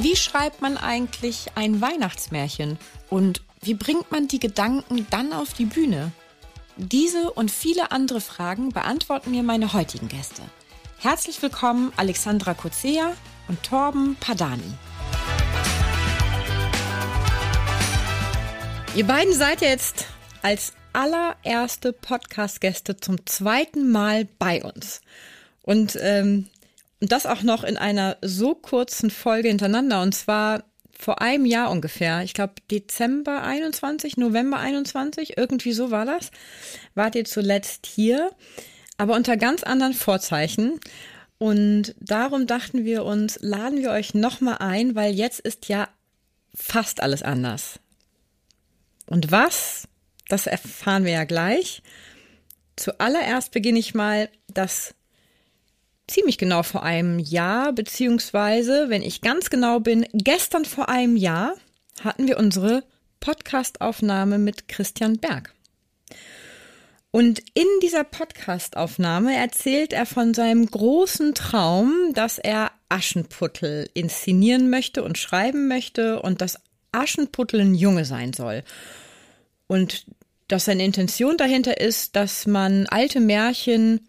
Wie schreibt man eigentlich ein Weihnachtsmärchen und wie bringt man die Gedanken dann auf die Bühne? Diese und viele andere Fragen beantworten mir meine heutigen Gäste. Herzlich willkommen Alexandra Kozea und Torben Padani. Ihr beiden seid jetzt als allererste Podcast-Gäste zum zweiten Mal bei uns. Und ähm, und das auch noch in einer so kurzen Folge hintereinander. Und zwar vor einem Jahr ungefähr. Ich glaube Dezember 21, November 21, irgendwie so war das. Wart ihr zuletzt hier, aber unter ganz anderen Vorzeichen. Und darum dachten wir uns, laden wir euch nochmal ein, weil jetzt ist ja fast alles anders. Und was? Das erfahren wir ja gleich. Zuallererst beginne ich mal das ziemlich genau vor einem Jahr, beziehungsweise, wenn ich ganz genau bin, gestern vor einem Jahr hatten wir unsere Podcastaufnahme mit Christian Berg. Und in dieser Podcastaufnahme erzählt er von seinem großen Traum, dass er Aschenputtel inszenieren möchte und schreiben möchte und dass Aschenputtel ein Junge sein soll. Und dass seine Intention dahinter ist, dass man alte Märchen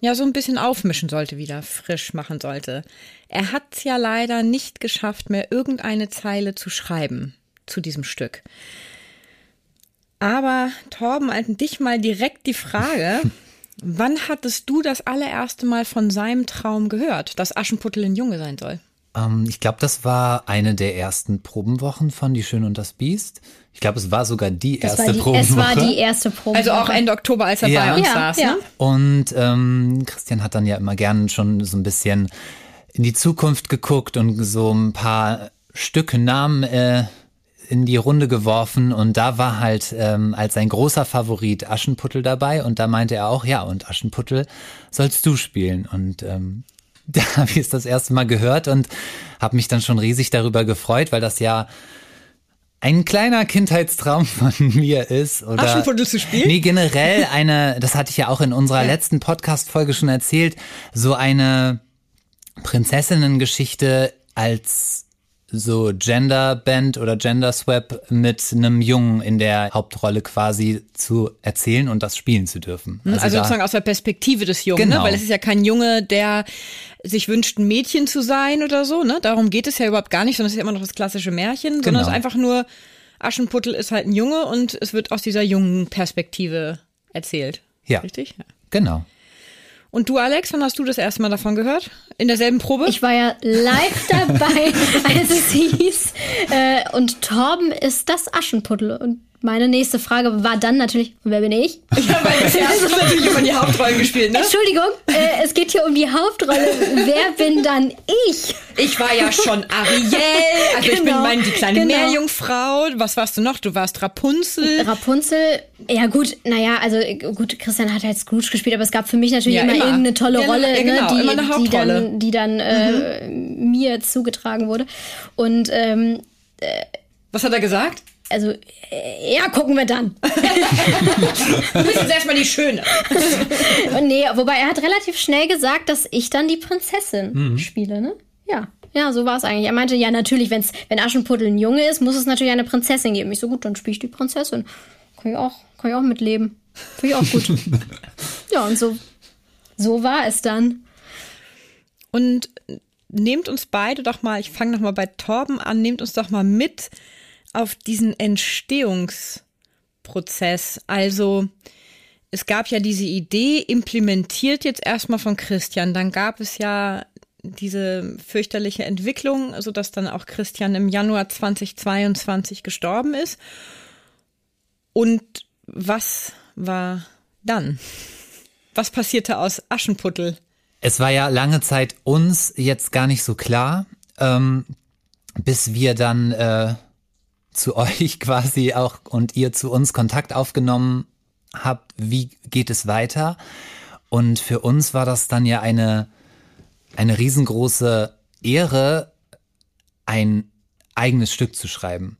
ja so ein bisschen aufmischen sollte, wieder frisch machen sollte. Er hat ja leider nicht geschafft, mehr irgendeine Zeile zu schreiben zu diesem Stück. Aber Torben, an dich mal direkt die Frage. Wann hattest du das allererste Mal von seinem Traum gehört, dass Aschenputtel ein Junge sein soll? Ähm, ich glaube, das war eine der ersten Probenwochen von Die Schöne und das Biest. Ich glaube, es war sogar die das erste die, Probenwoche. Es war die erste Probenwoche. Also auch Ende Oktober, als er ja. bei uns ja, saß. Ja. Ne? Und ähm, Christian hat dann ja immer gern schon so ein bisschen in die Zukunft geguckt und so ein paar Stücke Namen äh, in die Runde geworfen und da war halt ähm, als ein großer Favorit Aschenputtel dabei und da meinte er auch, ja, und Aschenputtel sollst du spielen und ähm, da habe ich es das erste Mal gehört und habe mich dann schon riesig darüber gefreut, weil das ja ein kleiner Kindheitstraum von mir ist. Oder, Aschenputtel zu spielen? Nee, generell eine, das hatte ich ja auch in unserer letzten Podcast-Folge schon erzählt, so eine Prinzessinnen-Geschichte als so Gender-Band oder Gender-Swap mit einem Jungen in der Hauptrolle quasi zu erzählen und das spielen zu dürfen. Also, also sozusagen aus der Perspektive des Jungen, Genau. ne? weil es ist ja kein Junge, der sich wünscht, ein Mädchen zu sein oder so. Ne? Darum geht es ja überhaupt gar nicht, sondern es ist ja immer noch das klassische Märchen, sondern Genau. es ist einfach nur, Aschenputtel ist halt ein Junge und es wird aus dieser jungen Perspektive erzählt. Ja. Richtig? Ja. Genau. Und du, Alex, wann hast du das erste Mal davon gehört? In derselben Probe? Ich war ja live dabei, als es hieß. Äh, und Torben ist das Aschenputtel. Und meine nächste Frage war dann natürlich, wer bin ich? ja, weil das hast du natürlich immer die Hauptrollen gespielt, ne? Entschuldigung, äh, es geht hier um die Hauptrolle. Wer bin dann ich? Ich war ja schon Ariel, also ich bin Genau, meine, die kleine genau. Meerjungfrau. Was warst du noch? Du warst Rapunzel. Rapunzel, ja gut, naja, also äh, gut, Christian hat halt Scrooge gespielt, aber es gab für mich natürlich Ja, immer, immer. irgendeine tolle Ja, Rolle, ja, genau, ne, immer eine die, die dann, die dann äh, mir zugetragen wurde. Und ähm, Was hat er gesagt? Also, äh, ja, gucken wir dann. Du bist jetzt erstmal die Schöne. Und nee, wobei er hat relativ schnell gesagt, dass ich dann die Prinzessin spiele, ne? Ja. Ja, so war es eigentlich. Er meinte, ja, natürlich, wenn's, wenn Aschenputtel ein Junge ist, muss es natürlich eine Prinzessin geben. Ich so, gut, dann spiele ich die Prinzessin. Kann ich auch, kann ich auch mitleben. Finde ich auch gut. ja, und so, so war es dann. Und nehmt uns beide doch mal, ich fange noch mal bei Torben an, nehmt uns doch mal mit auf diesen Entstehungsprozess. Also es gab ja diese Idee, implementiert jetzt erstmal von Christian. Dann gab es ja diese fürchterliche Entwicklung, sodass dann auch Christian im Januar 2022 gestorben ist. Und was war dann? Was passierte aus Aschenputtel? Es war ja lange Zeit uns jetzt gar nicht so klar, ähm, bis wir dann äh, zu euch quasi auch und ihr zu uns Kontakt aufgenommen habt, wie geht es weiter? Und für uns war das dann ja eine, eine riesengroße Ehre, ein eigenes Stück zu schreiben.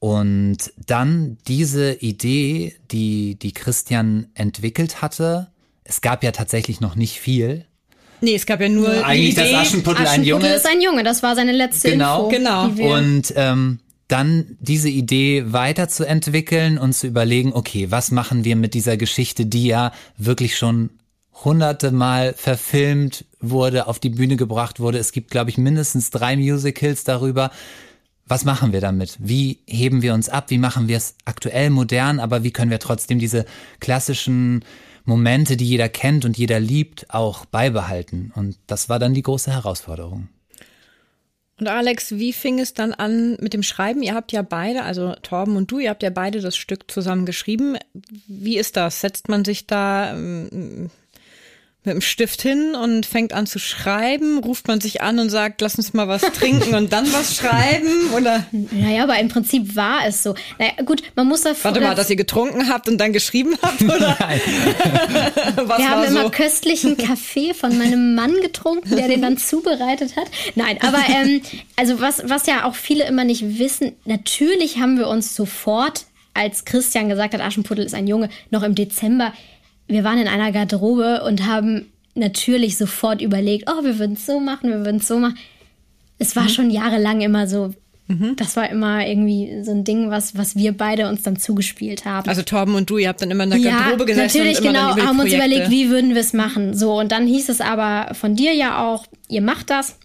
Und dann diese Idee, die, die Christian entwickelt hatte, es gab ja tatsächlich noch nicht viel. Nee, es gab ja nur die Eigentlich, Idee. dass Aschenputtel, ein Aschenputtel Junge ist ein Junge, das war seine letzte Genau. Info. Genau. die wir- Und ähm, dann diese Idee weiterzuentwickeln und zu überlegen, okay, was machen wir mit dieser Geschichte, die ja wirklich schon hunderte Mal verfilmt wurde, auf die Bühne gebracht wurde. Es gibt, glaube ich, mindestens drei Musicals darüber. Was machen wir damit? Wie heben wir uns ab? Wie machen wir es aktuell modern? Aber wie können wir trotzdem diese klassischen Momente, die jeder kennt und jeder liebt, auch beibehalten? Und das war dann die große Herausforderung. Und Alex, wie fing es dann an mit dem Schreiben? Ihr habt ja beide, also Torben und du, ihr habt ja beide das Stück zusammen geschrieben. Wie ist das? Setzt man sich da ähm, mit dem Stift hin und fängt an zu schreiben? Ruft man sich an und sagt, lass uns mal was trinken und dann was schreiben? Oder Naja, aber im Prinzip war es so. Naja, gut, man muss da warte mal, dass ihr getrunken habt und dann geschrieben habt? Oder Nein. was Wir haben immer so? köstlichen Kaffee von meinem Mann getrunken, der den dann zubereitet hat. Nein, aber ähm, also was, was ja auch viele immer nicht wissen, natürlich haben wir uns sofort, als Christian gesagt hat, Aschenputtel ist ein Junge, noch im Dezember, wir waren in einer Garderobe und haben natürlich sofort überlegt, oh, wir würden es so machen, wir würden es so machen. Es Mhm. war schon jahrelang immer so. Das war immer irgendwie so ein Ding, was, was wir beide uns dann zugespielt haben Also Torben und du, ihr habt dann immer in der Garderobe gesessen natürlich und immer genau, haben uns überlegt, wie würden wir es machen. So, und dann hieß es aber von dir ja auch, ihr macht das.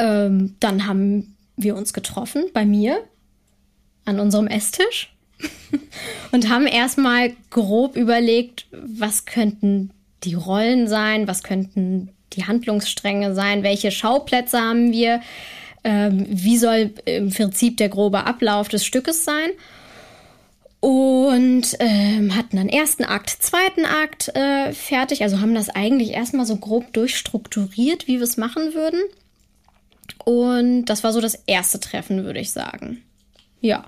Ähm, dann haben wir uns getroffen bei mir an unserem Esstisch und haben erstmal grob überlegt, was könnten die Rollen sein, was könnten die Handlungsstränge sein, welche Schauplätze haben wir, ähm, wie soll im Prinzip der grobe Ablauf des Stückes sein. Und ähm, hatten dann ersten Akt, zweiten Akt äh, fertig. Also haben das eigentlich erstmal so grob durchstrukturiert, wie wir es machen würden. Und das war so das erste Treffen, würde ich sagen. Ja.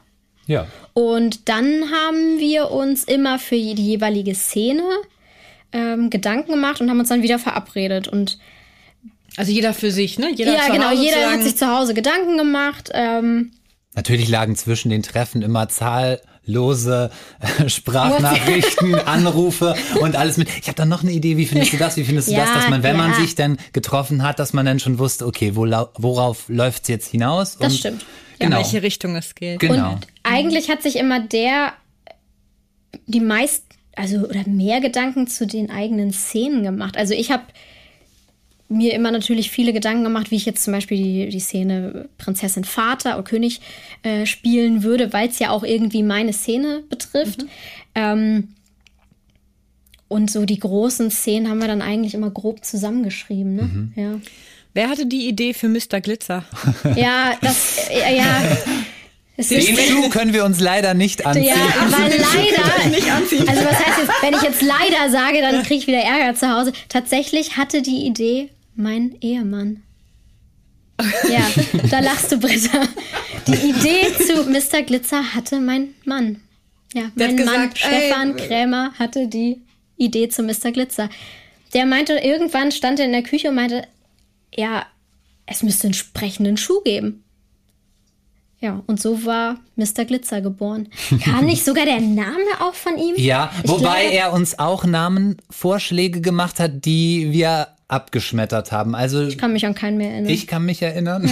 Ja. Und dann haben wir uns immer für die jeweilige Szene ähm, Gedanken gemacht und haben uns dann wieder verabredet. Und Also jeder für sich, ne? Jeder ja, zu genau, Hause jeder hat sich zu Hause Gedanken gemacht. Ähm, Natürlich lagen zwischen den Treffen immer zahllose äh, Sprachnachrichten, Anrufe und alles mit. Ich habe da noch eine Idee, wie findest du das, wie findest du Ja, das, dass man, wenn man ja. sich dann getroffen hat, dass man dann schon wusste, okay, wo, worauf läuft's jetzt hinaus? Das und, stimmt. in Genau. welche Richtung es geht. Genau. Und eigentlich hat sich immer der die meist, also oder mehr Gedanken zu den eigenen Szenen gemacht. Also ich habe mir immer natürlich viele Gedanken gemacht, wie ich jetzt zum Beispiel die, die Szene Prinzessin Vater oder König äh, spielen würde, weil es ja auch irgendwie meine Szene betrifft. Ähm, und so die großen Szenen haben wir dann eigentlich immer grob zusammengeschrieben. Ne? Ja. Wer hatte die Idee für Mr. Glitzer? ja, das, äh, ja. Den Schuh können wir uns leider nicht anziehen. Ja, aber leider. Nicht anziehen. Also was heißt jetzt, wenn ich jetzt leider sage, dann kriege ich wieder Ärger zu Hause. Tatsächlich hatte die Idee mein Ehemann. Ja, da lachst du, Britta. Die Idee zu Mr. Glitzer hatte mein Mann. Ja, Der mein Mann gesagt, Stefan ey, Krämer hatte die Idee zu Mr. Glitzer. Der meinte, irgendwann stand er in der Küche und meinte, ja, es müsste einen sprechenden Schuh geben. Ja, und so war Mr. Glitzer geboren. Kam nicht sogar der Name auch von ihm? Ja, Ich wobei glaube- er uns auch Namenvorschläge gemacht hat, die wir abgeschmettert haben. Also Ich kann mich an keinen mehr erinnern. ich kann mich erinnern.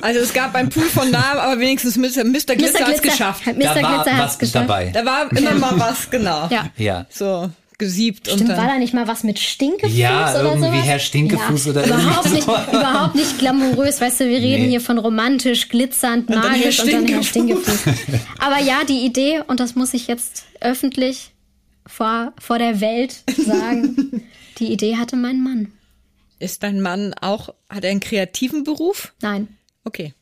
Also es gab einen Pool von Namen, aber wenigstens Mr. Mr. Glitzer hat es geschafft. Mr. da war Glitzer hat was es geschafft. dabei. Da war immer mal was, genau. Ja. Ja. So gesiebt und Stimmt, dann. war da nicht mal was mit Stinkefuß Ja, oder irgendwie sowas? Herr Stinkefuß oder überhaupt nicht, überhaupt nicht glamourös, weißt du, wir reden Nee. hier von romantisch, glitzernd, dann magisch Herr und dann Herr Stinkefuß. Stinkefuß. Aber ja, die Idee, und das muss ich jetzt öffentlich vor, vor der Welt sagen, die Idee hatte mein Mann. Ist dein Mann auch, hat er einen kreativen Beruf? Nein. Okay.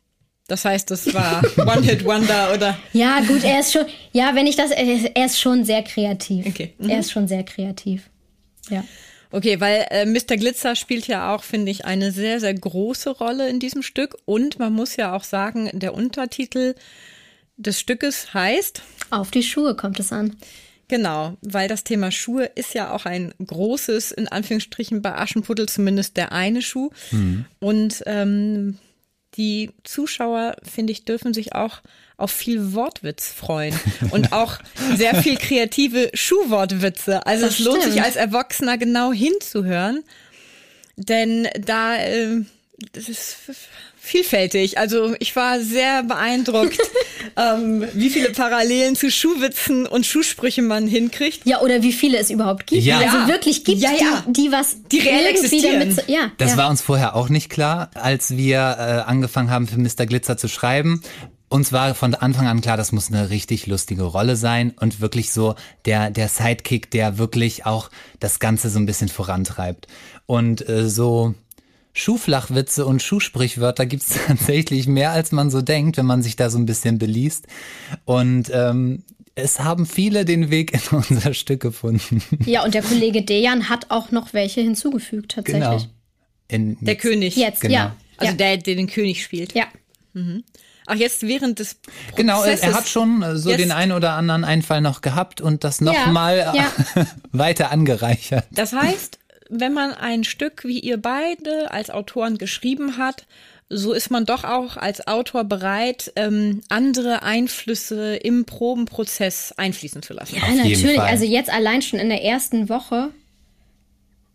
Das heißt, das war One-Hit-Wonder oder. Ja, gut, er ist schon, ja, wenn ich das, er ist, er ist schon sehr kreativ. Okay. Mhm. Er ist schon sehr kreativ. Ja. Okay, weil äh, Mr. Glitzer spielt ja auch, finde ich, eine sehr, sehr große Rolle in diesem Stück. Und man muss ja auch sagen, der Untertitel des Stückes heißt. Auf die Schuhe kommt es an. Genau, weil das Thema Schuhe ist ja auch ein großes, in Anführungsstrichen bei Aschenputtel zumindest der eine Schuh. Mhm. Und ähm, die Zuschauer, finde ich, dürfen sich auch auf viel Wortwitz freuen und auch sehr viel kreative Schuhwortwitze. Also das es lohnt sich als Erwachsener genau hinzuhören, denn da äh, das ist vielfältig. Also ich war sehr beeindruckt, ähm, wie viele Parallelen zu Schuhwitzen und Schuhsprüchen man hinkriegt. Ja, oder wie viele es überhaupt gibt. Ja. Also wirklich gibt ja, ja. Die, die was die reell existieren. Damit, ja, das ja. war uns vorher auch nicht klar, als wir äh, angefangen haben, für Mr. Glitzer zu schreiben. Uns war von Anfang an klar, das muss eine richtig lustige Rolle sein und wirklich so der, der Sidekick, der wirklich auch das Ganze so ein bisschen vorantreibt. Und äh, so Schuhflachwitze und Schuhsprichwörter gibt's tatsächlich mehr, als man so denkt, wenn man sich da so ein bisschen beliest. Und ähm, es haben viele den Weg in unser Stück gefunden. Ja, und der Kollege Dejan hat auch noch welche hinzugefügt, tatsächlich. Genau. In, Der König. Jetzt, Genau. ja. Also ja. der, der den König spielt. ja. Ach, jetzt während des Prozesses. Genau, er, hat schon äh, so Jetzt- den einen oder anderen Einfall noch gehabt und das nochmal Ja, ja. weiter angereichert. Das heißt, wenn man ein Stück wie ihr beide als Autoren geschrieben hat, so ist man doch auch als Autor bereit, ähm, andere Einflüsse im Probenprozess einfließen zu lassen. Ja, Auf jeden natürlich. Fall. Also jetzt allein schon in der ersten Woche.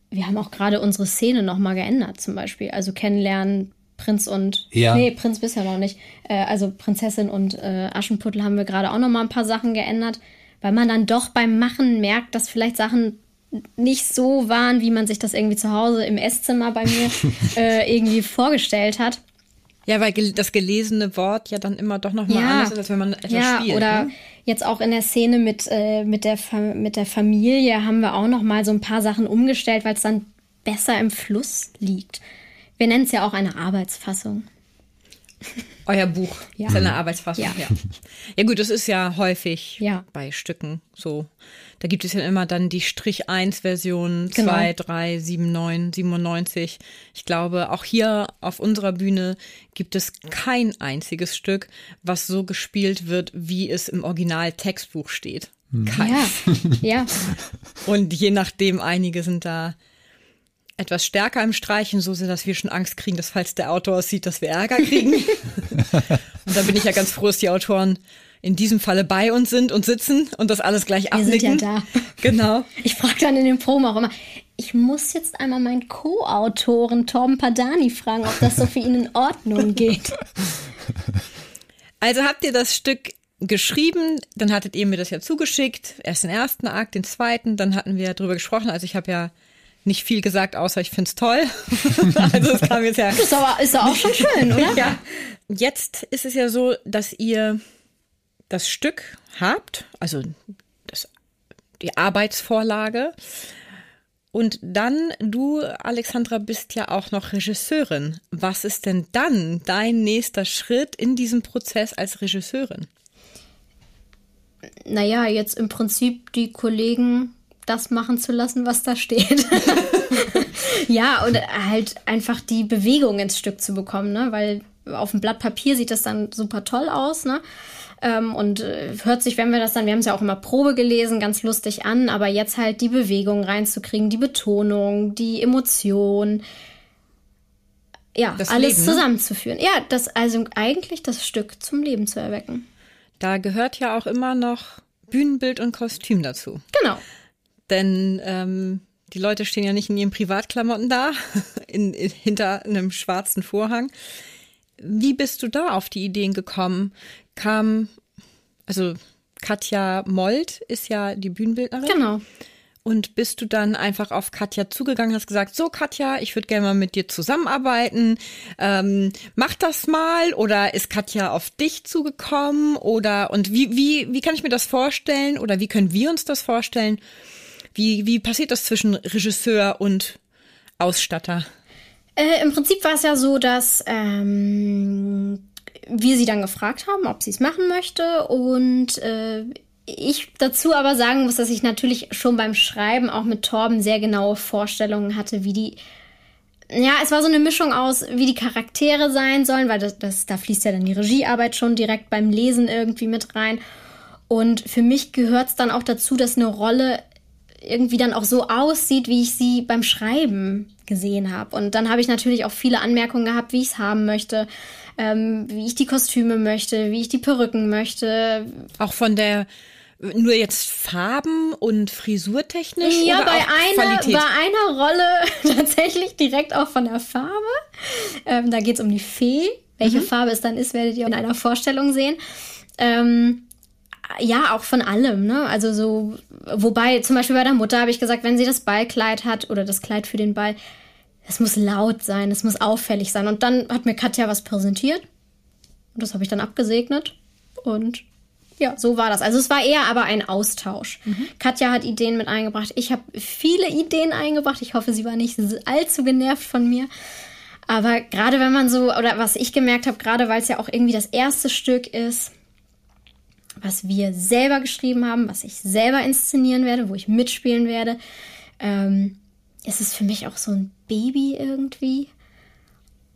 Wir haben auch gerade unsere Szene nochmal geändert, zum Beispiel. Also kennenlernen, Prinz und. Ja. Nee, Prinz bisher noch nicht. Äh, also Prinzessin und äh, Aschenputtel haben wir gerade auch nochmal ein paar Sachen geändert, weil man dann doch beim Machen merkt, dass vielleicht Sachen nicht so waren, wie man sich das irgendwie zu Hause im Esszimmer bei mir äh, irgendwie vorgestellt hat. Ja, weil das gelesene Wort ja dann immer doch noch mal anders ist, als wenn man etwas ja, spielt. oder ne? jetzt auch in der Szene mit, äh, mit, der Fa mit der Familie haben wir auch noch mal so ein paar Sachen umgestellt, weil es dann besser im Fluss liegt. Wir nennen es ja auch eine Arbeitsfassung. Euer Buch Ja. ist eine Arbeitsfassung. Ja. Ja. ja. gut, das ist ja häufig Ja. bei Stücken so. Da gibt es ja immer dann die Strich 1 Version, Genau. 2, 3, 7, 9, 97. Ich glaube, auch hier auf unserer Bühne gibt es kein einziges Stück, was so gespielt wird, wie es im Original-Textbuch steht. Kein. Ja, ja. Und je nachdem, einige sind da etwas stärker im Streichen, so sehr, dass wir schon Angst kriegen, dass falls der Autor es sieht, dass wir Ärger kriegen. und da bin ich ja ganz froh, dass die Autoren in diesem Falle bei uns sind und sitzen und das alles gleich Wir sind abnicken. ja da. Genau. Ich frage dann in den Proben auch immer, ich muss jetzt einmal meinen Co-Autoren Tom Padani fragen, ob das so für ihn in Ordnung geht. Also habt ihr das Stück geschrieben, dann hattet ihr mir das ja zugeschickt, erst den ersten Akt, den zweiten, dann hatten wir drüber gesprochen. Also ich habe ja nicht viel gesagt, außer ich find's toll. also es kam jetzt ja Ist aber, ist auch schon schön, oder? Ja. Jetzt ist es ja so, dass ihr das Stück habt, also das, die Arbeitsvorlage. Und dann, du, Alexandra, bist ja auch noch Regisseurin. Was ist denn dann dein nächster Schritt in diesem Prozess als Regisseurin? Naja, jetzt im Prinzip die Kollegen das machen zu lassen, was da steht. ja, und halt einfach die Bewegung ins Stück zu bekommen, ne? Weil auf dem Blatt Papier sieht das dann super toll aus, ne? Ähm, und äh, hört sich, wenn wir das dann, wir haben es ja auch immer Probe gelesen, ganz lustig an, aber jetzt halt die Bewegung reinzukriegen, die Betonung, die Emotion, ja, Das alles Leben, ne? zusammenzuführen. Ja, das also eigentlich das Stück zum Leben zu erwecken. Da gehört ja auch immer noch Bühnenbild und Kostüm dazu. Genau. Denn ähm, die Leute stehen ja nicht in ihren Privatklamotten da, in, in, hinter einem schwarzen Vorhang. Wie bist du da auf die Ideen gekommen? Kam, also Katja Molt ist ja die Bühnenbildnerin. Genau. Und bist du dann einfach auf Katja zugegangen, hast gesagt, so Katja, ich würde gerne mal mit dir zusammenarbeiten. Ähm, mach das mal. Oder ist Katja auf dich zugekommen? Oder und wie, wie, wie kann ich mir das vorstellen? Oder wie können wir uns das vorstellen? Wie, wie passiert das zwischen Regisseur und Ausstatter? Äh, Im Prinzip war es ja so, dass ähm, wir sie dann gefragt haben, ob sie es machen möchte. Und äh, ich dazu aber sagen muss, dass ich natürlich schon beim Schreiben auch mit Torben sehr genaue Vorstellungen hatte, wie die. Ja, es war so eine Mischung aus, wie die Charaktere sein sollen, weil das, das, da fließt ja dann die Regiearbeit schon direkt beim Lesen irgendwie mit rein. Und für mich gehört es dann auch dazu, dass eine Rolle irgendwie dann auch so aussieht, wie ich sie beim Schreiben gesehen habe. Und dann habe ich natürlich auch viele Anmerkungen gehabt, wie ich es haben möchte, ähm, wie ich die Kostüme möchte, wie ich die Perücken möchte. Auch von der nur jetzt Farben und Frisurtechnisch? Ja, oder bei, einer, Qualität? bei einer Rolle tatsächlich direkt auch von der Farbe. Ähm, da geht es um die Fee. Welche Farbe es dann ist, werdet ihr in einer Vorstellung sehen. Ähm, ja, auch von allem, ne? Also so, wobei zum Beispiel bei der Mutter habe ich gesagt, wenn sie das Ballkleid hat oder das Kleid für den Ball, es muss laut sein, es muss auffällig sein. Und dann hat mir Katja was präsentiert. Und das habe ich dann abgesegnet. Und ja, so war das. Also es war eher aber ein Austausch. Katja hat Ideen mit eingebracht. Ich habe viele Ideen eingebracht. Ich hoffe, sie war nicht allzu genervt von mir. Aber gerade wenn man so, oder was ich gemerkt habe, gerade weil es ja auch irgendwie das erste Stück ist, was wir selber geschrieben haben, was ich selber inszenieren werde, wo ich mitspielen werde, ähm, ist es für mich auch so ein Baby irgendwie.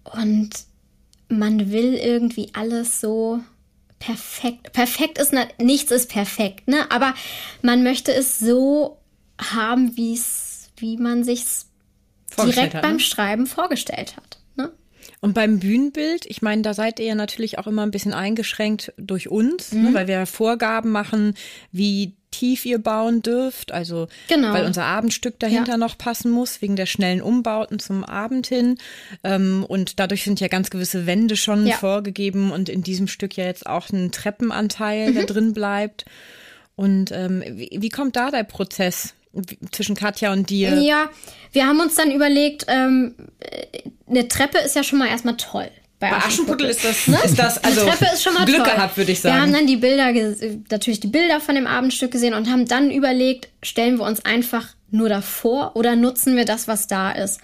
Und man will irgendwie alles so perfekt. Perfekt ist nichts ist perfekt, ne? Aber man möchte es so haben, wie es, wie man Vorgestellt direkt hat, beim ne? Schreiben vorgestellt hat. Ne? Und beim Bühnenbild, ich meine, da seid ihr ja natürlich auch immer ein bisschen eingeschränkt durch uns, Mhm. ne, weil wir Vorgaben machen, wie tief ihr bauen dürft, also Genau. weil unser Abendstück dahinter Ja. noch passen muss, wegen der schnellen Umbauten zum Abend hin. Ähm, und dadurch sind ja ganz gewisse Wände schon Ja. vorgegeben und in diesem Stück ja jetzt auch ein Treppenanteil, Mhm. der drin bleibt. Und ähm, wie, wie kommt da der Prozess zwischen Katja und dir? Ja, wir haben uns dann überlegt, ähm, äh, eine Treppe ist ja schon mal erstmal toll. Bei Aschenputtel ist das, Ne? ist das also die Treppe ist schon mal Glück toll. gehabt, würde ich sagen. Wir haben dann die Bilder, natürlich die Bilder von dem Abendstück gesehen und haben dann überlegt, stellen wir uns einfach nur davor oder nutzen wir das, was da ist?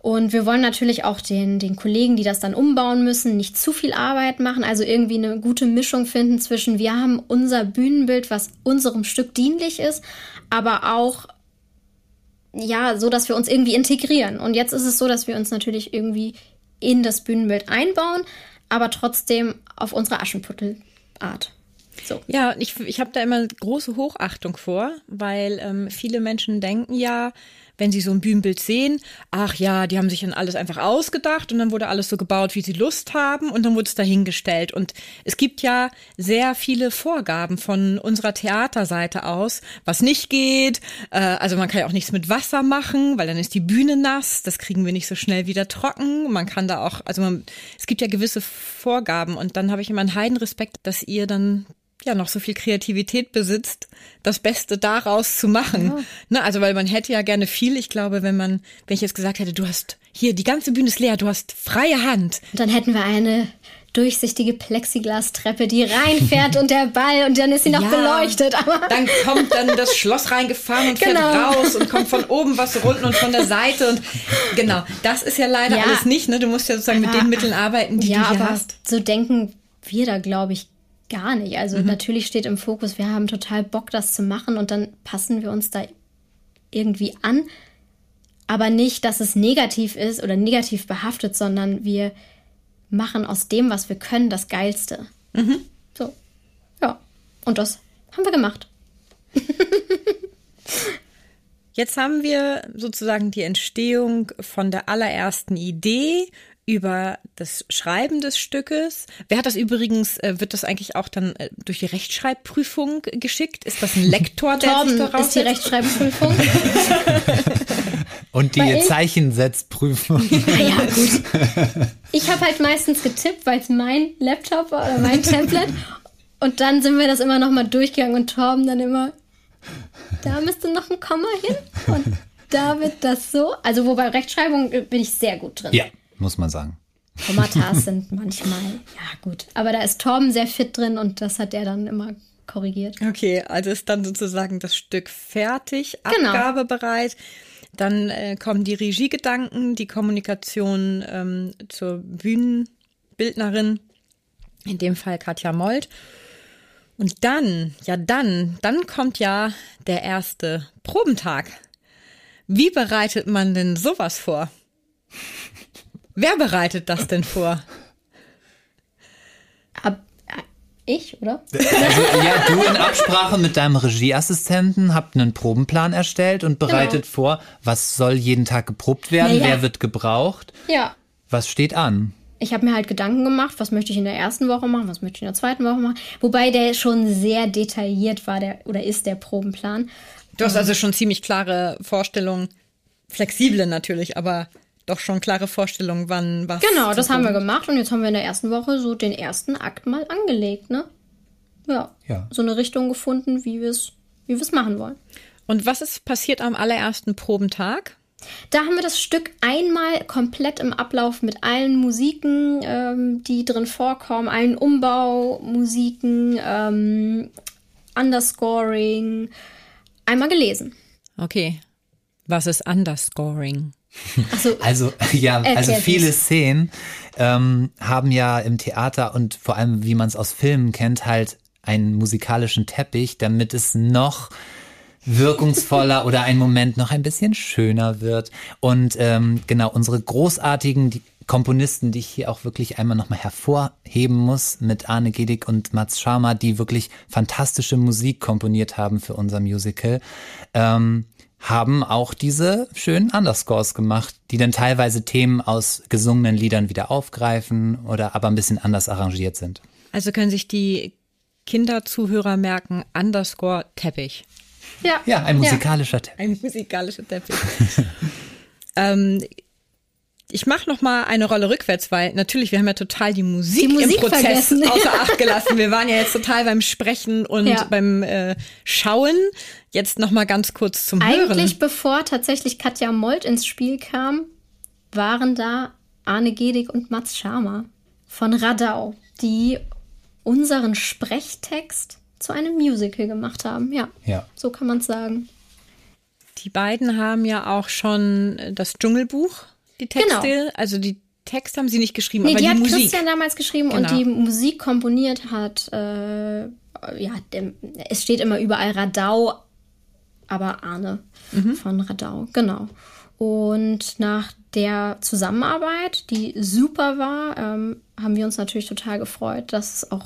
Und wir wollen natürlich auch den, den Kollegen, die das dann umbauen müssen, nicht zu viel Arbeit machen, also irgendwie eine gute Mischung finden zwischen, wir haben unser Bühnenbild, was unserem Stück dienlich ist, aber auch ja, so dass wir uns irgendwie integrieren. Und jetzt ist es so, dass wir uns natürlich irgendwie in das Bühnenbild einbauen, aber trotzdem auf unsere Aschenputtel-Art. So. Ja, ich, ich habe da immer große Hochachtung vor, weil ähm, viele Menschen denken ja, wenn sie so ein Bühnenbild sehen, ach ja, die haben sich dann alles einfach ausgedacht und dann wurde alles so gebaut, wie sie Lust haben und dann wurde es dahingestellt. Und es gibt ja sehr viele Vorgaben von unserer Theaterseite aus, was nicht geht. Äh, also man kann ja auch nichts mit Wasser machen, weil dann ist die Bühne nass. Das kriegen wir nicht so schnell wieder trocken. Man kann da auch, also man, es gibt ja gewisse Vorgaben und dann habe ich immer einen Heidenrespekt, dass ihr dann ja noch so viel Kreativität besitzt, das Beste daraus zu machen. Ne, also weil man hätte ja gerne viel. Ich glaube, wenn man, wenn ich jetzt gesagt hätte, du hast hier die ganze Bühne ist leer, du hast freie Hand. Und dann hätten wir eine durchsichtige Plexiglastreppe, die reinfährt und der Ball und dann ist sie noch Ja. beleuchtet. Aber Dann kommt dann das Schloss reingefahren und fährt Genau. raus und kommt von oben was runter und von der Seite und genau, das ist ja leider Ja. alles nicht. Ne, du musst ja sozusagen mit Aber- den Mitteln arbeiten, die ja, du hier aber hast. so denken wir da, glaube ich, gar nicht. Also natürlich steht im Fokus, wir haben total Bock, das zu machen und dann passen wir uns da irgendwie an. Aber nicht, dass es negativ ist oder negativ behaftet, sondern wir machen aus dem, was wir können, das Geilste. So. Ja. Und das haben wir gemacht. Jetzt haben wir sozusagen die Entstehung von der allerersten Idee über das Schreiben des Stückes. Wer hat das übrigens, äh, wird das eigentlich auch dann äh, durch die Rechtschreibprüfung geschickt? Ist das ein Lektor, der sich Torben daraus ist die? Rechtschreibprüfung. Und die Weil Zeichensetzprüfung. Naja, gut. Ich habe halt meistens getippt, weil es mein Laptop war oder mein Tablet. Und dann sind wir das immer noch mal durchgegangen und Torben dann immer, da müsste noch ein Komma hin und da wird das so. Also wobei Rechtschreibung äh, bin ich sehr gut drin. ja, muss man sagen. Kommatas sind manchmal, ja gut. Aber da ist Torben sehr fit drin und das hat er dann immer korrigiert. Okay, also ist dann sozusagen das Stück fertig, Genau. abgabebereit. Dann äh, kommen die Regiegedanken, die Kommunikation ähm, zur Bühnenbildnerin, in dem Fall Katja Molt. Und dann, ja dann, dann kommt ja der erste Probentag. Wie bereitet man denn sowas vor? Wer bereitet das denn vor? Ab, äh, ich, oder? Also, ja, du in Absprache mit deinem Regieassistenten habt einen Probenplan erstellt und bereitet Genau. vor, was soll jeden Tag geprobt werden, Naja. wer wird gebraucht, Ja. was steht an. Ich habe mir halt Gedanken gemacht, was möchte ich in der ersten Woche machen, was möchte ich in der zweiten Woche machen. Wobei der schon sehr detailliert war, der oder ist der Probenplan. Du hast also schon ziemlich klare Vorstellungen, flexible natürlich, aber doch schon klare Vorstellungen, wann was. Genau, das haben wir gemacht und jetzt haben wir in der ersten Woche so den ersten Akt mal angelegt, ne? Ja. Ja. So eine Richtung gefunden, wie wir es wie machen wollen. Und was ist passiert am allerersten Probentag? Da haben wir das Stück einmal komplett im Ablauf mit allen Musiken, ähm, die drin vorkommen, allen Umbau-Musiken, ähm, Underscoring, einmal gelesen. Okay. Was ist Underscoring? Achso, Also ja, also viele du's. Szenen ähm, haben ja im Theater und vor allem, wie man es aus Filmen kennt, halt einen musikalischen Teppich, damit es noch wirkungsvoller oder ein Moment noch ein bisschen schöner wird. Und ähm, genau, unsere großartigen die Komponisten, die ich hier auch wirklich einmal nochmal hervorheben muss, mit Arne Gedig und Mats Sharma, die wirklich fantastische Musik komponiert haben für unser Musical, ähm, haben auch diese schönen Underscores gemacht, die dann teilweise Themen aus gesungenen Liedern wieder aufgreifen oder aber ein bisschen anders arrangiert sind. Also können sich die Kinderzuhörer merken, Underscore Teppich. ja. Ja, ein musikalischer Teppich. Ein musikalischer Teppich. ähm, ich mache noch mal eine Rolle rückwärts, weil natürlich wir haben ja total die Musik, Die Musik im Prozess vergessen. außer Acht gelassen. Wir waren ja jetzt total beim Sprechen und Ja. beim äh, Schauen. Jetzt noch mal ganz kurz zum Eigentlich, Hören. bevor tatsächlich Katja Molt ins Spiel kam, waren da Arne Gedig und Mats Sharma von Radau, die unseren Sprechtext zu einem Musical gemacht haben. Ja, Ja. so kann man es sagen. Die beiden haben ja auch schon das Dschungelbuch, die Texte, also die Texte haben sie nicht geschrieben, Nee, aber die, die, hat Musik. Christian damals geschrieben und Genau. die Musik komponiert hat, äh, ja, dem, es steht immer überall Radau, aber Arne Mhm. von Radau, genau. Und nach der Zusammenarbeit, die super war, ähm, haben wir uns natürlich total gefreut, dass es auch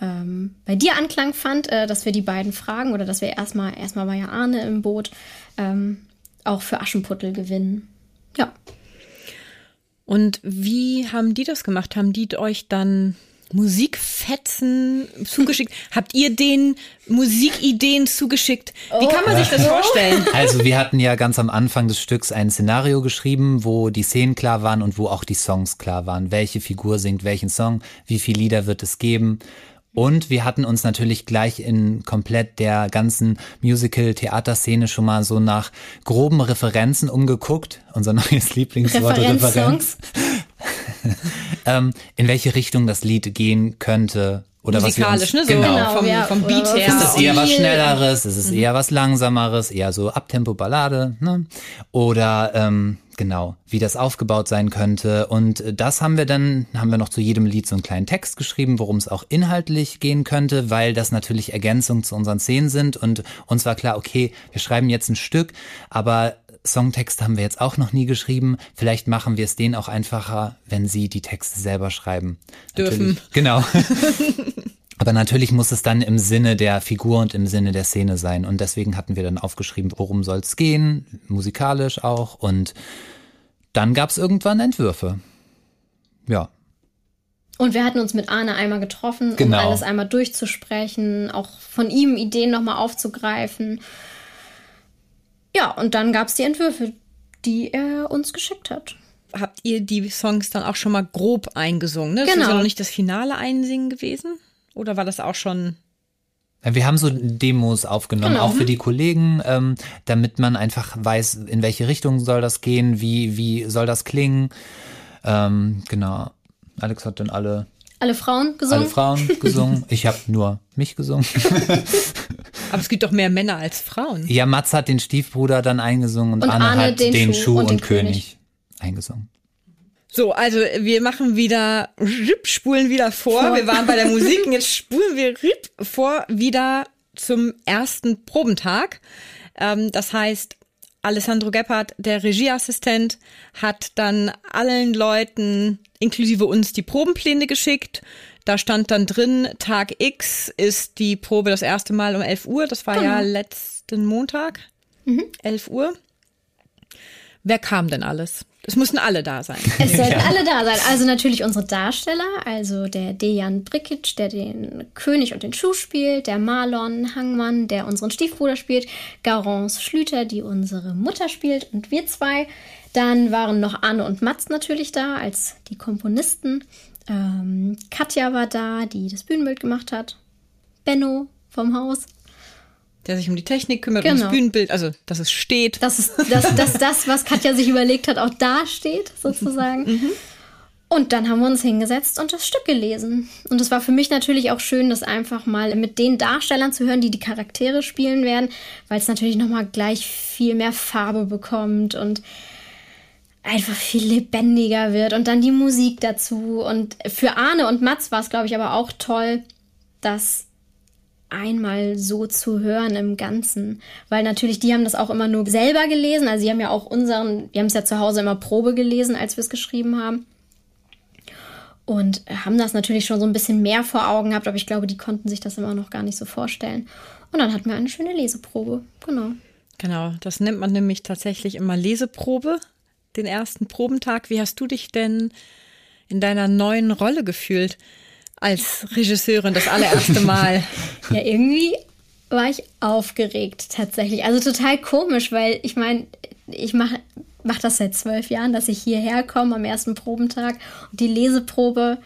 ähm, bei dir Anklang fand, äh, dass wir die beiden fragen oder dass wir erstmal, erstmal war ja Arne im Boot, ähm, auch für Aschenputtel gewinnen. Ja. Und wie haben die das gemacht? Haben die euch dann Musikfetzen zugeschickt? Habt ihr denen Musikideen zugeschickt? Wie kann man sich das vorstellen? Also wir hatten ja ganz am Anfang des Stücks ein Szenario geschrieben, wo die Szenen klar waren und wo auch die Songs klar waren. Welche Figur singt welchen Song, wie viele Lieder wird es geben. Und wir hatten uns natürlich gleich in komplett der ganzen Musical-Theaterszene schon mal so nach groben Referenzen umgeguckt. Unser neues Lieblingswort Referenz. Referenzsongs. Ähm, in welche Richtung das Lied gehen könnte. Oder Musikalisch, was ne? wir So uns, genau. Genau, vom, ja. vom Beat her. Ist es eher was. Schnelleres? Ist es eher was Langsameres? Eher so Abtempo-Ballade? Ne? Oder ähm, genau, wie das aufgebaut sein könnte. Und äh, das haben wir dann, haben wir noch zu jedem Lied so einen kleinen Text geschrieben, worum es auch inhaltlich gehen könnte, weil das natürlich Ergänzungen zu unseren Szenen sind. Und uns war klar, okay, wir schreiben jetzt ein Stück, aber Songtext haben wir jetzt auch noch nie geschrieben. Vielleicht machen wir es denen auch einfacher, wenn sie die Texte selber schreiben. Dürfen. Natürlich, genau. Aber natürlich muss es dann im Sinne der Figur und im Sinne der Szene sein. Und deswegen hatten wir dann aufgeschrieben, worum soll es gehen, musikalisch auch. Und dann gab es irgendwann Entwürfe. Ja. Und wir hatten uns mit Arne einmal getroffen, Genau. um alles einmal durchzusprechen, auch von ihm Ideen nochmal aufzugreifen. Ja, und dann gab es die Entwürfe, die er uns geschickt hat. Habt ihr die Songs dann auch schon mal grob eingesungen? Ne? Das ist Genau. ja noch nicht das finale Einsingen gewesen? Oder war das auch schon? Wir haben so Demos aufgenommen, Genau. auch für die Kollegen, ähm, damit man einfach weiß, in welche Richtung soll das gehen, wie, wie soll das klingen. Ähm, genau. Alex hat dann alle, Alle Frauen gesungen. alle Frauen gesungen. Ich habe nur mich gesungen. Aber es gibt doch mehr Männer als Frauen. Ja, Mats hat den Stiefbruder dann eingesungen und, Und Arne, Arne hat den den, Schuh Schuh und und, den König. König. eingesungen. So, also wir machen wieder, spulen wieder vor. vor. Wir waren bei der Musik und jetzt spulen wir vor wieder zum ersten Probentag. Ähm, das heißt, Alessandro Gebhardt, der Regieassistent, hat dann allen Leuten, inklusive uns, die Probenpläne geschickt. Da stand dann drin, Tag X ist die Probe das erste Mal um 11 Uhr. Das war genau. ja letzten Montag, mhm. 11 Uhr. Wer kam denn alles? Es mussten alle da sein. Es sollten ja. alle da sein. Also natürlich unsere Darsteller, also der Dejan Brikic, der den König und den Schuh spielt, der Marlon Hangmann, der unseren Stiefbruder spielt, Garance Schlüter, die unsere Mutter spielt und wir zwei. Dann waren noch Anne und Mats natürlich da als die Komponisten. Ähm, Katja war da, die das Bühnenbild gemacht hat. Benno vom Haus der sich um die Technik kümmert, genau. um das Bühnenbild, also dass es steht. Dass, es, dass, dass das, was Katja sich überlegt hat, auch da steht, sozusagen. Mhm. Und dann haben wir uns hingesetzt und das Stück gelesen. Und es war für mich natürlich auch schön, das einfach mal mit den Darstellern zu hören, die die Charaktere spielen werden, weil es natürlich nochmal gleich viel mehr Farbe bekommt und einfach viel lebendiger wird. Und dann die Musik dazu. Und für Arne und Mats war es, glaube ich, aber auch toll, dass einmal so zu hören im Ganzen. Weil natürlich, die haben das auch immer nur selber gelesen. Also sie haben ja auch unseren, wir haben es ja zu Hause immer Probe gelesen, als wir es geschrieben haben. Und haben das natürlich schon so ein bisschen mehr vor Augen gehabt, aber ich glaube, die konnten sich das immer noch gar nicht so vorstellen. Und dann hatten wir eine schöne Leseprobe. Genau. Genau, das nennt man nämlich tatsächlich immer Leseprobe, den ersten Probentag. Wie hast du dich denn in deiner neuen Rolle gefühlt? Als Regisseurin das allererste Mal? ja, irgendwie war ich aufgeregt tatsächlich. Also total komisch, weil ich meine, ich mache mach das seit zwölf Jahren, dass ich hierher komme am ersten Probentag und die Leseprobe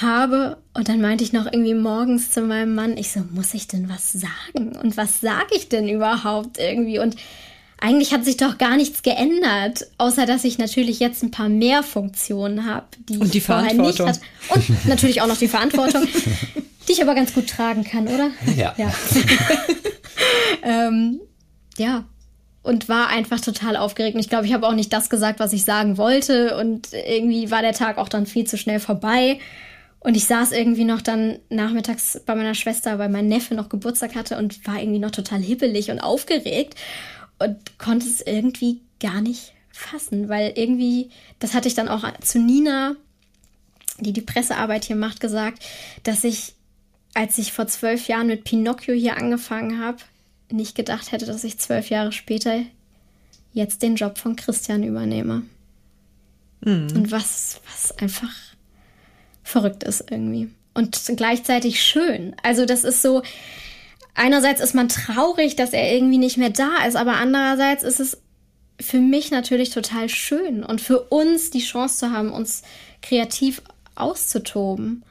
habe. Und dann meinte ich noch irgendwie morgens zu meinem Mann, ich so, muss ich denn was sagen? Und was sage ich denn überhaupt irgendwie? Und eigentlich hat sich doch gar nichts geändert, außer dass ich natürlich jetzt ein paar mehr Funktionen habe, die, und die ich vorher nicht hatte. Und natürlich auch noch die Verantwortung, die ich aber ganz gut tragen kann, oder? Ja. Ja. ähm, ja. Und war einfach total aufgeregt. Und ich glaube, ich habe auch nicht das gesagt, was ich sagen wollte. Und irgendwie war der Tag auch dann viel zu schnell vorbei. Und ich saß irgendwie noch dann nachmittags bei meiner Schwester, weil mein Neffe noch Geburtstag hatte und war irgendwie noch total hibbelig und aufgeregt und konnte es irgendwie gar nicht fassen, weil irgendwie, das hatte ich dann auch zu Nina, die die Pressearbeit hier macht, gesagt, dass ich, als ich vor zwölf Jahren mit Pinocchio hier angefangen habe, nicht gedacht hätte, dass ich zwölf Jahre später jetzt den Job von Christian übernehme. Mhm. Und was, was einfach verrückt ist irgendwie. Und gleichzeitig schön. Also das ist so, einerseits ist man traurig, dass er irgendwie nicht mehr da ist, aber andererseits ist es für mich natürlich total schön und für uns die Chance zu haben, uns kreativ auszutoben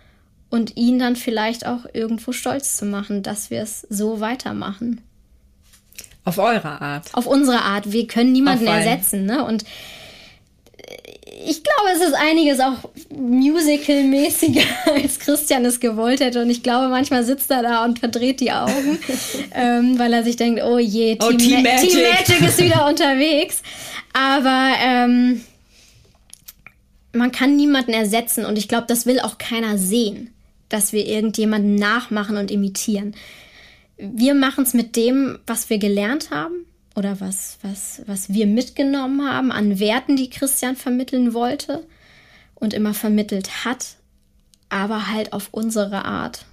und ihn dann vielleicht auch irgendwo stolz zu machen, dass wir es so weitermachen. Auf eure Art. Auf unsere Art. Wir können niemanden ersetzen, ne? Und ich glaube, es ist einiges auch musical-mäßiger, als Christian es gewollt hätte. Und ich glaube, manchmal sitzt er da und verdreht die Augen, ähm, weil er sich denkt, oh je, Team, oh, Team, Ma Magic. Team Magic ist wieder unterwegs. Aber ähm, man kann niemanden ersetzen und ich glaube, das will auch keiner sehen, dass wir irgendjemanden nachmachen und imitieren. Wir machen es mit dem, was wir gelernt haben oder was, was, was wir mitgenommen haben an Werten, die Christian vermitteln wollte und immer vermittelt hat, aber halt auf unsere Art.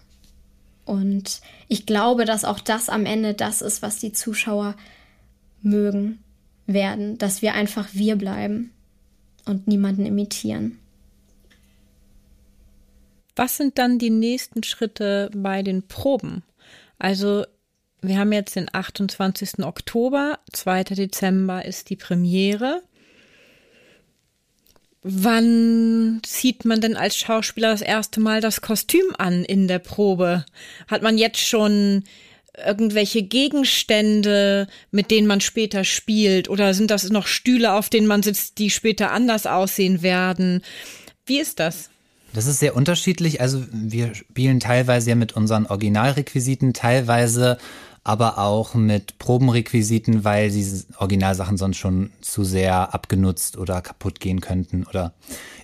Und ich glaube, dass auch das am Ende das ist, was die Zuschauer mögen werden, dass wir einfach wir bleiben und niemanden imitieren. Was sind dann die nächsten Schritte bei den Proben? Also wir haben jetzt den 28. Oktober, 2. Dezember ist die Premiere. Wann zieht man denn als Schauspieler das erste Mal das Kostüm an in der Probe? Hat man jetzt schon irgendwelche Gegenstände, mit denen man später spielt? Oder sind das noch Stühle, auf denen man sitzt, die später anders aussehen werden? Wie ist das? Das ist sehr unterschiedlich. Also wir spielen teilweise ja mit unseren Originalrequisiten, teilweise aber auch mit Probenrequisiten, weil diese Originalsachen sonst schon zu sehr abgenutzt oder kaputt gehen könnten oder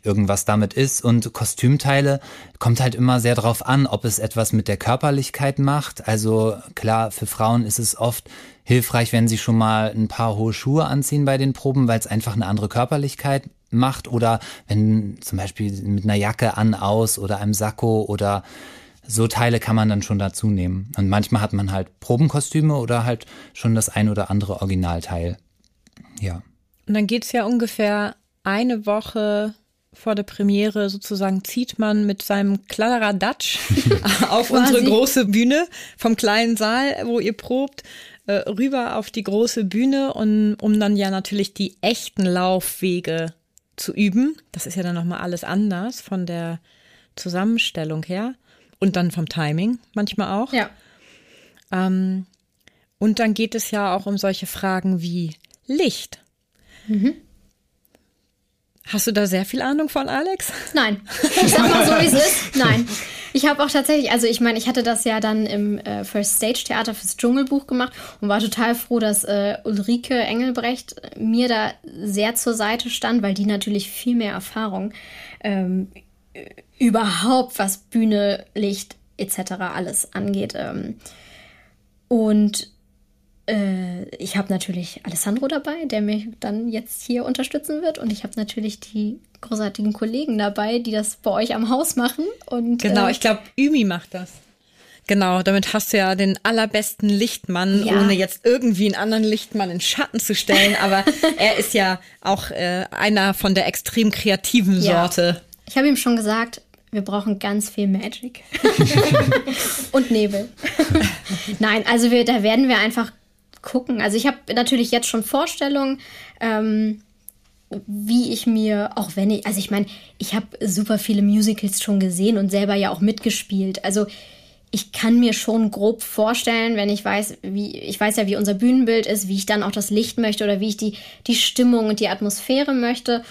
irgendwas damit ist. Und Kostümteile kommt halt immer sehr drauf an, ob es etwas mit der Körperlichkeit macht. Also klar, für Frauen ist es oft hilfreich, wenn sie schon mal ein paar hohe Schuhe anziehen bei den Proben, weil es einfach eine andere Körperlichkeit macht. Oder wenn zum Beispiel mit einer Jacke an, aus oder einem Sakko oder so Teile kann man dann schon dazu nehmen. Und manchmal hat man halt Probenkostüme oder halt schon das ein oder andere Originalteil. Ja. Und dann geht's ja ungefähr eine Woche vor der Premiere sozusagen zieht man mit seinem Kladderadatsch auf unsere große Bühne vom kleinen Saal, wo ihr probt, äh, rüber auf die große Bühne, und, um dann ja natürlich die echten Laufwege zu üben. Das ist ja dann nochmal alles anders von der Zusammenstellung her und dann vom Timing manchmal auch. Ja. Ähm, und dann geht es ja auch um solche Fragen wie Licht. Mhm. Hast du da sehr viel Ahnung von, Alex? Nein. Ich sag mal so, wie es ist. Nein. Ich habe auch tatsächlich, also ich meine, ich hatte das ja dann im äh, First Stage Theater fürs Dschungelbuch gemacht und war total froh, dass äh, Ulrike Engelbrecht mir da sehr zur Seite stand, weil die natürlich viel mehr Erfahrung ähm, überhaupt, was Bühne, Licht etc. alles angeht. Ähm, und äh, ich habe natürlich Alessandro dabei, der mich dann jetzt hier unterstützen wird. Und ich habe natürlich die großartigen Kollegen dabei, die das bei euch am Haus machen. Und, genau, äh, ich glaube, Ümi macht das. Genau, damit hast du ja den allerbesten Lichtmann, ja. ohne jetzt irgendwie einen anderen Lichtmann in Schatten zu stellen. Aber er ist ja auch äh, einer von der extrem kreativen Sorte. Ja. Ich habe ihm schon gesagt, wir brauchen ganz viel Magic und Nebel. Nein, also wir, da werden wir einfach gucken. Also ich habe natürlich jetzt schon Vorstellungen, ähm, wie ich mir, auch wenn ich, also ich meine, ich habe super viele Musicals schon gesehen und selber ja auch mitgespielt. Also ich kann mir schon grob vorstellen, wenn ich weiß, wie, ich weiß ja, wie unser Bühnenbild ist, wie ich dann auch das Licht möchte oder wie ich die, die Stimmung und die Atmosphäre möchte.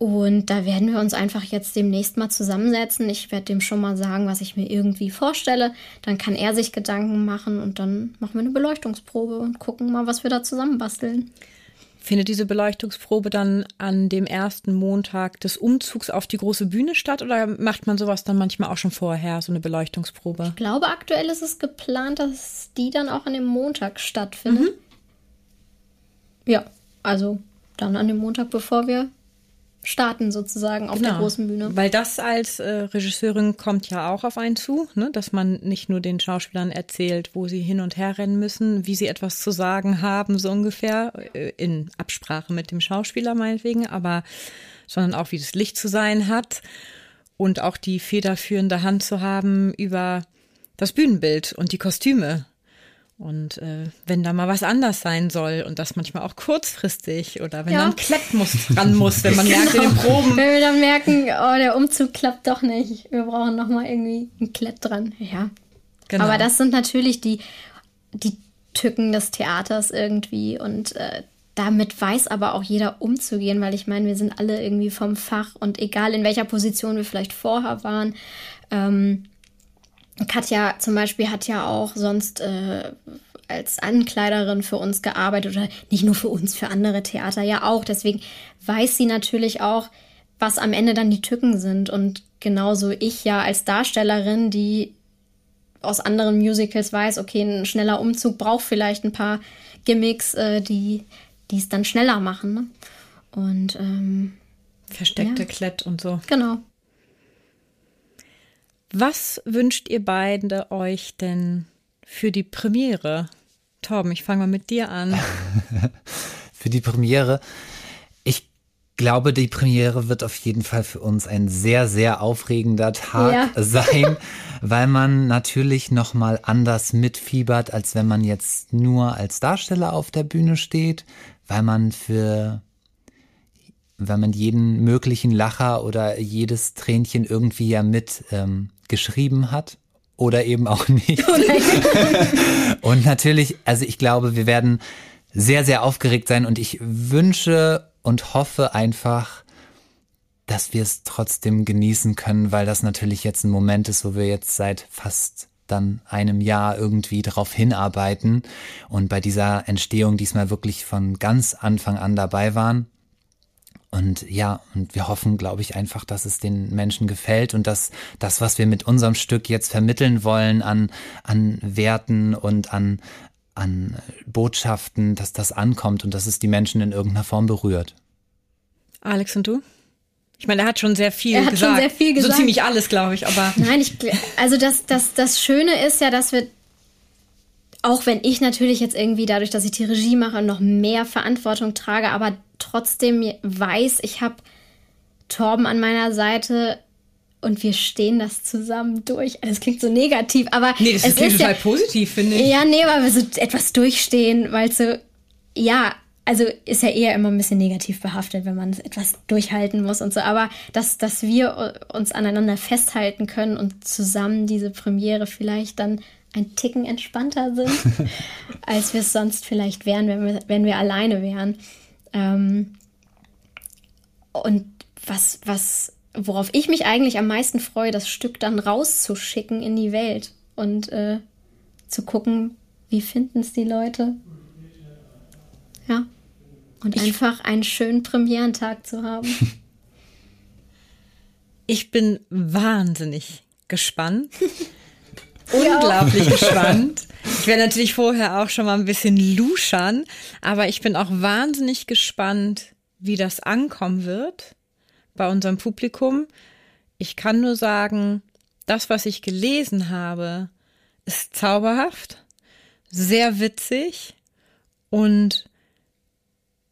Und da werden wir uns einfach jetzt demnächst mal zusammensetzen. Ich werde dem schon mal sagen, was ich mir irgendwie vorstelle. Dann kann er sich Gedanken machen und dann machen wir eine Beleuchtungsprobe und gucken mal, was wir da zusammenbasteln. Findet diese Beleuchtungsprobe dann an dem ersten Montag des Umzugs auf die große Bühne statt oder macht man sowas dann manchmal auch schon vorher, so eine Beleuchtungsprobe? Ich glaube, aktuell ist es geplant, dass die dann auch an dem Montag stattfindet. Mhm. Ja, also dann an dem Montag, bevor wir starten sozusagen auf genau, der großen Bühne. Weil das als äh, Regisseurin kommt ja auch auf einen zu, ne? dass man nicht nur den Schauspielern erzählt, wo sie hin und her rennen müssen, wie sie etwas zu sagen haben, so ungefähr, äh, in Absprache mit dem Schauspieler meinetwegen, aber sondern auch, wie das Licht zu sein hat und auch die federführende Hand zu haben über das Bühnenbild und die Kostüme. Und äh, wenn da mal was anders sein soll und das manchmal auch kurzfristig oder wenn ja. dann Klepp muss, dran muss, wenn man genau. merkt in den Proben. Wenn wir dann merken, oh, der Umzug klappt doch nicht, wir brauchen noch mal irgendwie ein Klepp dran. Ja. Genau. Aber das sind natürlich die, die Tücken des Theaters irgendwie und äh, damit weiß aber auch jeder umzugehen, weil ich meine, wir sind alle irgendwie vom Fach und egal in welcher Position wir vielleicht vorher waren, ähm, Katja zum Beispiel hat ja auch sonst äh, als Ankleiderin für uns gearbeitet oder nicht nur für uns, für andere Theater ja auch. Deswegen weiß sie natürlich auch, was am Ende dann die Tücken sind. Und genauso ich ja als Darstellerin, die aus anderen Musicals weiß, okay, ein schneller Umzug braucht vielleicht ein paar Gimmicks, äh, die es dann schneller machen. Ne? Und ähm, versteckte ja. Klett und so. Genau. Was wünscht ihr beide euch denn für die Premiere? Torben, ich fange mal mit dir an. für die Premiere. Ich glaube, die Premiere wird auf jeden Fall für uns ein sehr, sehr aufregender Tag ja. sein, weil man natürlich nochmal anders mitfiebert, als wenn man jetzt nur als Darsteller auf der Bühne steht, weil man für weil man jeden möglichen Lacher oder jedes Tränchen irgendwie ja mit ähm, geschrieben hat oder eben auch nicht. und natürlich, also ich glaube, wir werden sehr, sehr aufgeregt sein und ich wünsche und hoffe einfach, dass wir es trotzdem genießen können, weil das natürlich jetzt ein Moment ist, wo wir jetzt seit fast dann einem Jahr irgendwie darauf hinarbeiten und bei dieser Entstehung diesmal wirklich von ganz Anfang an dabei waren. Und ja, und wir hoffen, glaube ich, einfach, dass es den Menschen gefällt und dass das, was wir mit unserem Stück jetzt vermitteln wollen an, an Werten und an, an Botschaften, dass das ankommt und dass es die Menschen in irgendeiner Form berührt. Alex und du? Ich meine, er hat schon sehr viel er hat gesagt. Schon sehr viel gesagt. So ziemlich alles, glaube ich, aber. Nein, ich, also das, das, das Schöne ist ja, dass wir, auch wenn ich natürlich jetzt irgendwie dadurch, dass ich die Regie mache, noch mehr Verantwortung trage, aber trotzdem weiß, ich habe Torben an meiner Seite und wir stehen das zusammen durch. Also, es klingt so negativ, aber. Nee, das es klingt ist total ja, positiv, finde ich. Ja, nee, weil wir so etwas durchstehen, weil so, ja, also ist ja eher immer ein bisschen negativ behaftet, wenn man etwas durchhalten muss und so. Aber dass, dass wir uns aneinander festhalten können und zusammen diese Premiere vielleicht dann ein Ticken entspannter sind, als wir es sonst vielleicht wären, wenn wir, wenn wir alleine wären. Ähm und was, was, worauf ich mich eigentlich am meisten freue, das Stück dann rauszuschicken in die Welt und äh, zu gucken, wie finden es die Leute. Ja. Und ich einfach einen schönen Premierentag zu haben. Ich bin wahnsinnig gespannt. Unglaublich gespannt. Ich werde natürlich vorher auch schon mal ein bisschen luschern, aber ich bin auch wahnsinnig gespannt, wie das ankommen wird bei unserem Publikum. Ich kann nur sagen, das, was ich gelesen habe, ist zauberhaft, sehr witzig und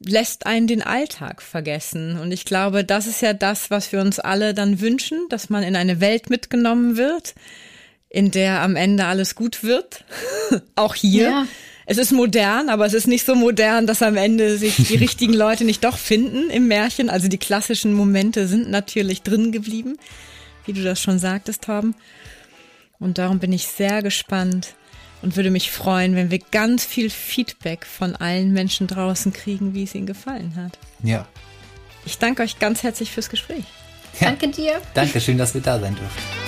lässt einen den Alltag vergessen. Und ich glaube, das ist ja das, was wir uns alle dann wünschen, dass man in eine Welt mitgenommen wird, in der am Ende alles gut wird. Auch hier. Ja. Es ist modern, aber es ist nicht so modern, dass am Ende sich die richtigen Leute nicht doch finden im Märchen. Also die klassischen Momente sind natürlich drin geblieben, wie du das schon sagtest, Torben. Und darum bin ich sehr gespannt, und würde mich freuen, wenn wir ganz viel Feedback von allen Menschen draußen kriegen, wie es ihnen gefallen hat. Ja. Ich danke euch ganz herzlich fürs Gespräch. Ja. Danke dir. Danke, schön, dass wir da sein durften.